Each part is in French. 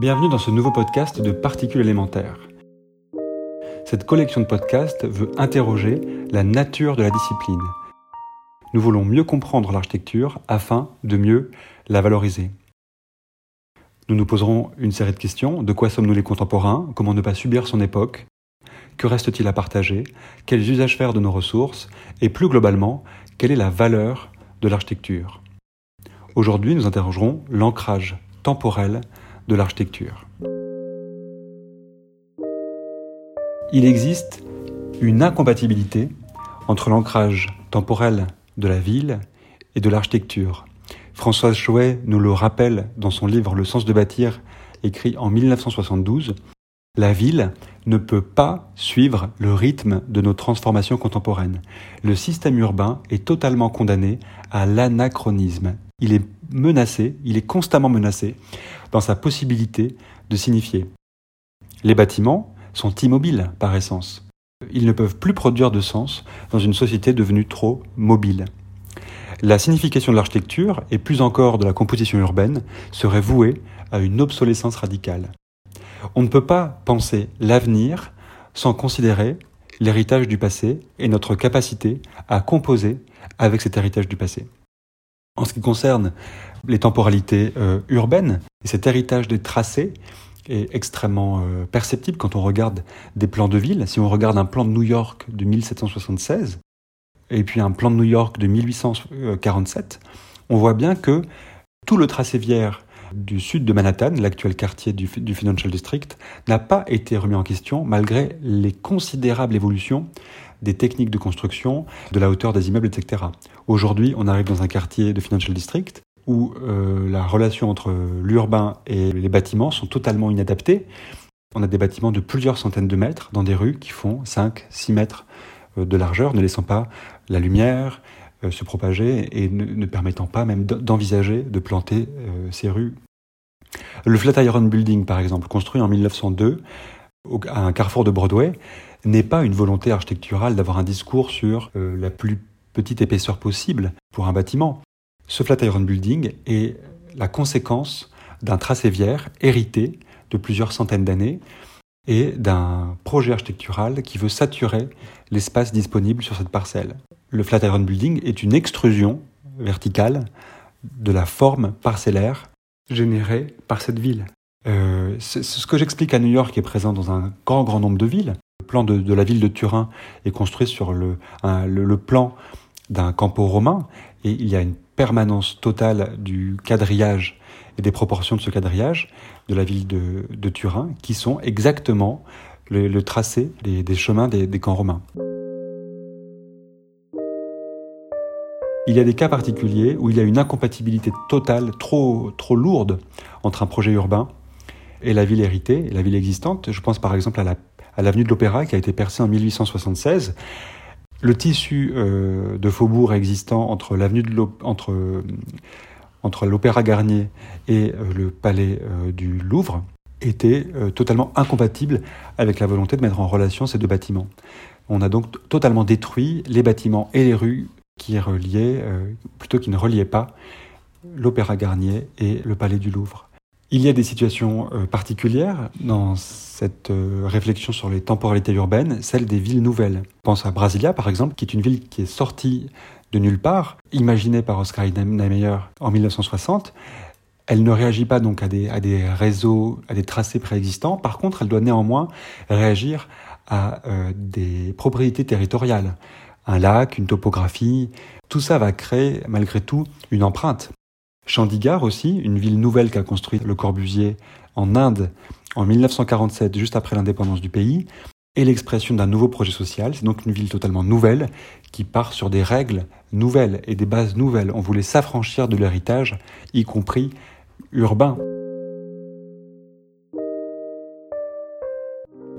Bienvenue dans ce nouveau podcast de Particules élémentaires. Cette collection de podcasts veut interroger la nature de la discipline. Nous voulons mieux comprendre l'architecture afin de mieux la valoriser. Nous nous poserons une série de questions. De quoi sommes-nous les contemporains? Comment ne pas subir son époque? Que reste-t-il à partager? Quels usages faire de nos ressources? Et plus globalement, quelle est la valeur de l'architecture? Aujourd'hui, nous interrogerons l'ancrage temporel l'architecture. Il existe une incompatibilité entre l'ancrage temporel de la ville et de l'architecture. Françoise Chouet nous le rappelle dans son livre Le sens de bâtir, écrit en 1972. La ville ne peut pas suivre le rythme de nos transformations contemporaines. Le système urbain est totalement condamné à l'anachronisme. Il est menacé, il est constamment menacé dans sa possibilité de signifier. Les bâtiments sont immobiles par essence. Ils ne peuvent plus produire de sens dans une société devenue trop mobile. La signification de l'architecture, et plus encore de la composition urbaine, serait vouée à une obsolescence radicale. On ne peut pas penser l'avenir sans considérer l'héritage du passé et notre capacité à composer avec cet héritage du passé. En ce qui concerne les temporalités euh, urbaines, cet héritage des tracés est extrêmement euh, perceptible quand on regarde des plans de ville. Si on regarde un plan de New York de 1776 et puis un plan de New York de 1847, on voit bien que tout le tracé viaire du sud de Manhattan, l'actuel quartier du, Financial District, n'a pas été remis en question malgré les considérables évolutions des techniques de construction, de la hauteur des immeubles, etc. Aujourd'hui, on arrive dans un quartier de Financial District où euh, la relation entre l'urbain et les bâtiments sont totalement inadaptées. On a des bâtiments de plusieurs centaines de mètres dans des rues qui font 5, 6 mètres euh, de largeur, ne laissant pas la lumière euh, se propager et ne, permettant pas même d'envisager de planter ces rues. Le Flatiron Building, par exemple, construit en 1902 à un carrefour de Broadway, n'est pas une volonté architecturale d'avoir un discours sur la plus petite épaisseur possible pour un bâtiment. Ce Flatiron Building est la conséquence d'un tracé viaire hérité de plusieurs centaines d'années et d'un projet architectural qui veut saturer l'espace disponible sur cette parcelle. Le Flatiron Building est une extrusion verticale de la forme parcellaire générée par cette ville. Euh, ce que j'explique à New York est présent dans un grand grand nombre de villes. Plan de, la ville de Turin est construit sur le, plan d'un campo romain et il y a une permanence totale du quadrillage et des proportions de ce quadrillage de la ville de, Turin, qui sont exactement le, tracé des, chemins des, camps romains. Il y a des cas particuliers où il y a une incompatibilité totale, trop, trop lourde, entre un projet urbain et la ville héritée, la ville existante. Je pense par exemple à l'avenue de l'Opéra qui a été percée en 1876 le tissu euh, de faubourg existant entre l'avenue de entre l'Opéra Garnier et euh, le palais euh, du Louvre était totalement incompatible avec la volonté de mettre en relation ces deux bâtiments. On a donc totalement détruit les bâtiments et les rues qui reliaient, plutôt qui ne reliaient pas l'Opéra Garnier et le palais du Louvre. Il y a des situations euh, particulières dans cette euh, réflexion sur les temporalités urbaines, celle des villes nouvelles. Pense à Brasilia, par exemple, qui est une ville qui est sortie de nulle part, imaginée par Oscar Niemeyer en 1960. Elle ne réagit pas donc à des, à des réseaux, à des tracés préexistants. Par contre, elle doit néanmoins réagir à euh, des propriétés territoriales. Un lac, une topographie, tout ça va créer malgré tout une empreinte. Chandigarh aussi, une ville nouvelle qu'a construite Le Corbusier en Inde en 1947, juste après l'indépendance du pays, est l'expression d'un nouveau projet social. C'est donc une ville totalement nouvelle qui part sur des règles nouvelles et des bases nouvelles. On voulait s'affranchir de l'héritage, y compris urbain.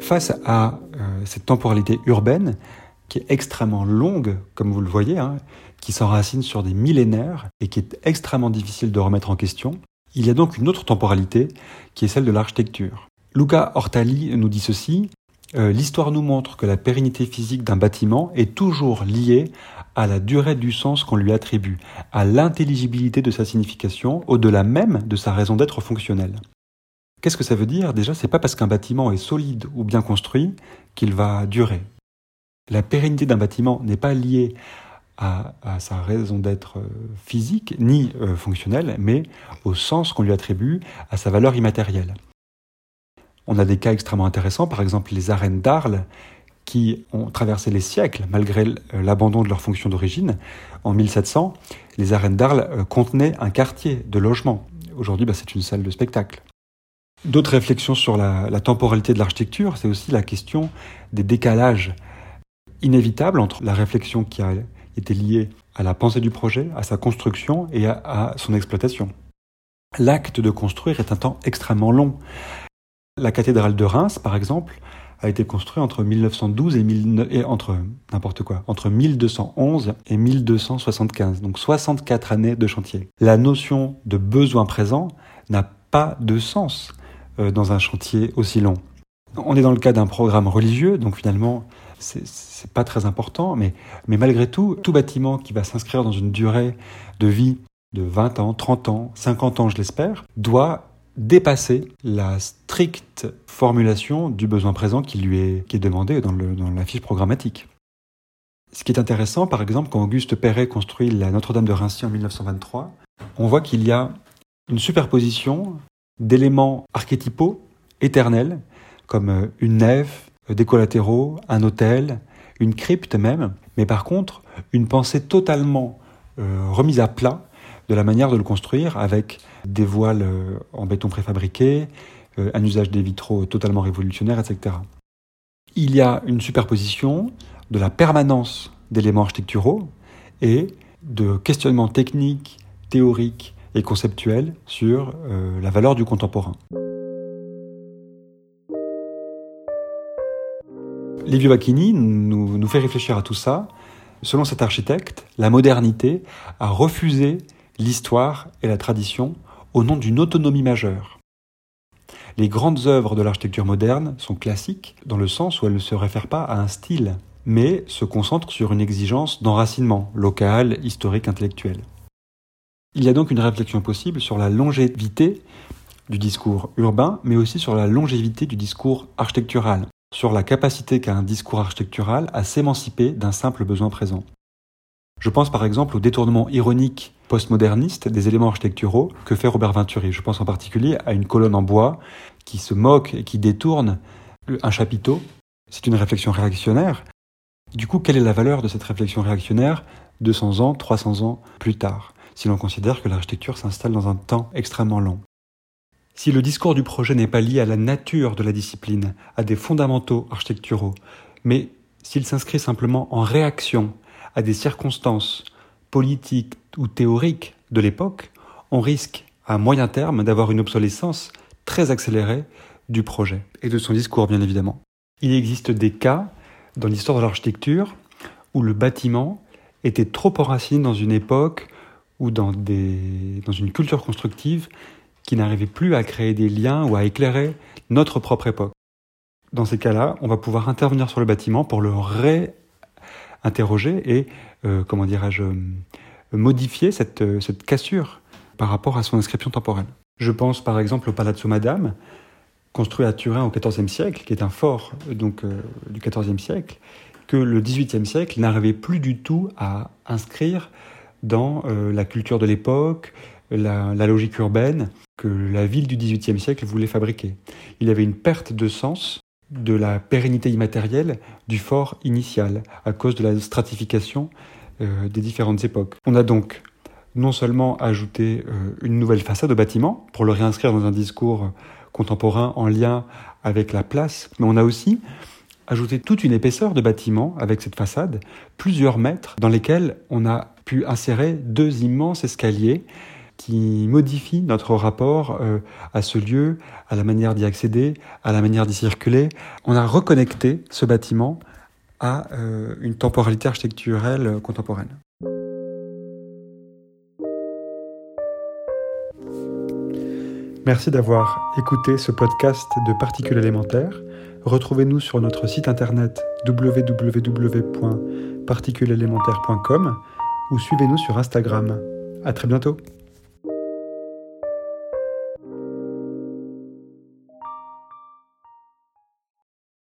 Face à euh, cette temporalité urbaine, qui est extrêmement longue, comme vous le voyez, hein, qui s'enracine sur des millénaires et qui est extrêmement difficile de remettre en question. Il y a donc une autre temporalité qui est celle de l'architecture. Luca Ortali nous dit ceci euh, L'histoire nous montre que la pérennité physique d'un bâtiment est toujours liée à la durée du sens qu'on lui attribue, à l'intelligibilité de sa signification, au-delà même de sa raison d'être fonctionnelle. Qu'est-ce que ça veut dire? Déjà, c'est pas parce qu'un bâtiment est solide ou bien construit qu'il va durer. La pérennité d'un bâtiment n'est pas liée à, sa raison d'être euh, physique ni euh, fonctionnelle, mais au sens qu'on lui attribue à sa valeur immatérielle. On a des cas extrêmement intéressants, par exemple les arènes d'Arles, qui ont traversé les siècles malgré l'abandon de leur fonction d'origine. En 1700, les arènes d'Arles euh, contenaient un quartier de logement. Aujourd'hui, bah, c'est une salle de spectacle. D'autres réflexions sur la temporalité de l'architecture, c'est aussi la question des décalages inévitables entre la réflexion qui a été liée à la pensée du projet, à sa construction et à, son exploitation. L'acte de construire est un temps extrêmement long. La cathédrale de Reims, par exemple, a été construite entre 1912 et, et entre n'importe quoi, entre 1211 et 1275, donc 64 années de chantier. La notion de besoin présent n'a pas de sens euh, dans un chantier aussi long. On est dans le cas d'un programme religieux, donc finalement c'est pas très important, mais, malgré tout, tout bâtiment qui va s'inscrire dans une durée de vie de 20 ans, 30 ans, 50 ans, je l'espère, doit dépasser la stricte formulation du besoin présent qui lui est, demandé dans, le, la fiche programmatique. Ce qui est intéressant, par exemple, quand Auguste Perret construit la Notre-Dame de Rincy en 1923, on voit qu'il y a une superposition d'éléments archétypaux éternels, comme euh, une nef, des collatéraux, un hôtel, une crypte même, mais par contre une pensée totalement euh, remise à plat de la manière de le construire avec des voiles euh, en béton préfabriqué, un usage des vitraux totalement révolutionnaire, etc. Il y a une superposition de la permanence d'éléments architecturaux et de questionnements techniques, théoriques et conceptuels sur la valeur du contemporain. Livio Bacchini nous, nous fait réfléchir à tout ça. Selon cet architecte, la modernité a refusé l'histoire et la tradition au nom d'une autonomie majeure. Les grandes œuvres de l'architecture moderne sont classiques dans le sens où elles ne se réfèrent pas à un style, mais se concentrent sur une exigence d'enracinement local, historique, intellectuel. Il y a donc une réflexion possible sur la longévité du discours urbain, mais aussi sur la longévité du discours architectural sur la capacité qu'a un discours architectural à s'émanciper d'un simple besoin présent. Je pense par exemple au détournement ironique postmoderniste des éléments architecturaux que fait Robert Venturi. Je pense en particulier à une colonne en bois qui se moque et qui détourne un chapiteau. C'est une réflexion réactionnaire. Du coup, quelle est la valeur de cette réflexion réactionnaire 200 ans, 300 ans plus tard, si l'on considère que l'architecture s'installe dans un temps extrêmement long si le discours du projet n'est pas lié à la nature de la discipline, à des fondamentaux architecturaux, mais s'il s'inscrit simplement en réaction à des circonstances politiques ou théoriques de l'époque, on risque à moyen terme d'avoir une obsolescence très accélérée du projet et de son discours bien évidemment. Il existe des cas dans l'histoire de l'architecture où le bâtiment était trop enraciné dans une époque ou dans, une culture constructive qui n'arrivait plus à créer des liens ou à éclairer notre propre époque. Dans ces cas-là, on va pouvoir intervenir sur le bâtiment pour le réinterroger et, euh, comment dirais-je, euh, modifier cette, euh, cette cassure par rapport à son inscription temporelle. Je pense par exemple au Palazzo Madame, construit à Turin au XIVe siècle, qui est un fort donc, du XIVe siècle, que le XVIIIe siècle n'arrivait plus du tout à inscrire dans la culture de l'époque, la, logique urbaine que la ville du XVIIIe siècle voulait fabriquer. Il y avait une perte de sens de la pérennité immatérielle du fort initial à cause de la stratification euh, des différentes époques. On a donc non seulement ajouté euh, une nouvelle façade au bâtiment pour le réinscrire dans un discours contemporain en lien avec la place, mais on a aussi ajouté toute une épaisseur de bâtiment avec cette façade, plusieurs mètres dans lesquels on a pu insérer deux immenses escaliers qui modifie notre rapport euh, à ce lieu, à la manière d'y accéder, à la manière d'y circuler. On a reconnecté ce bâtiment à euh, une temporalité architecturelle contemporaine. Merci d'avoir écouté ce podcast de particules élémentaires. Retrouvez-nous sur notre site internet www.particulesélémentaires.com ou suivez-nous sur Instagram. À très bientôt.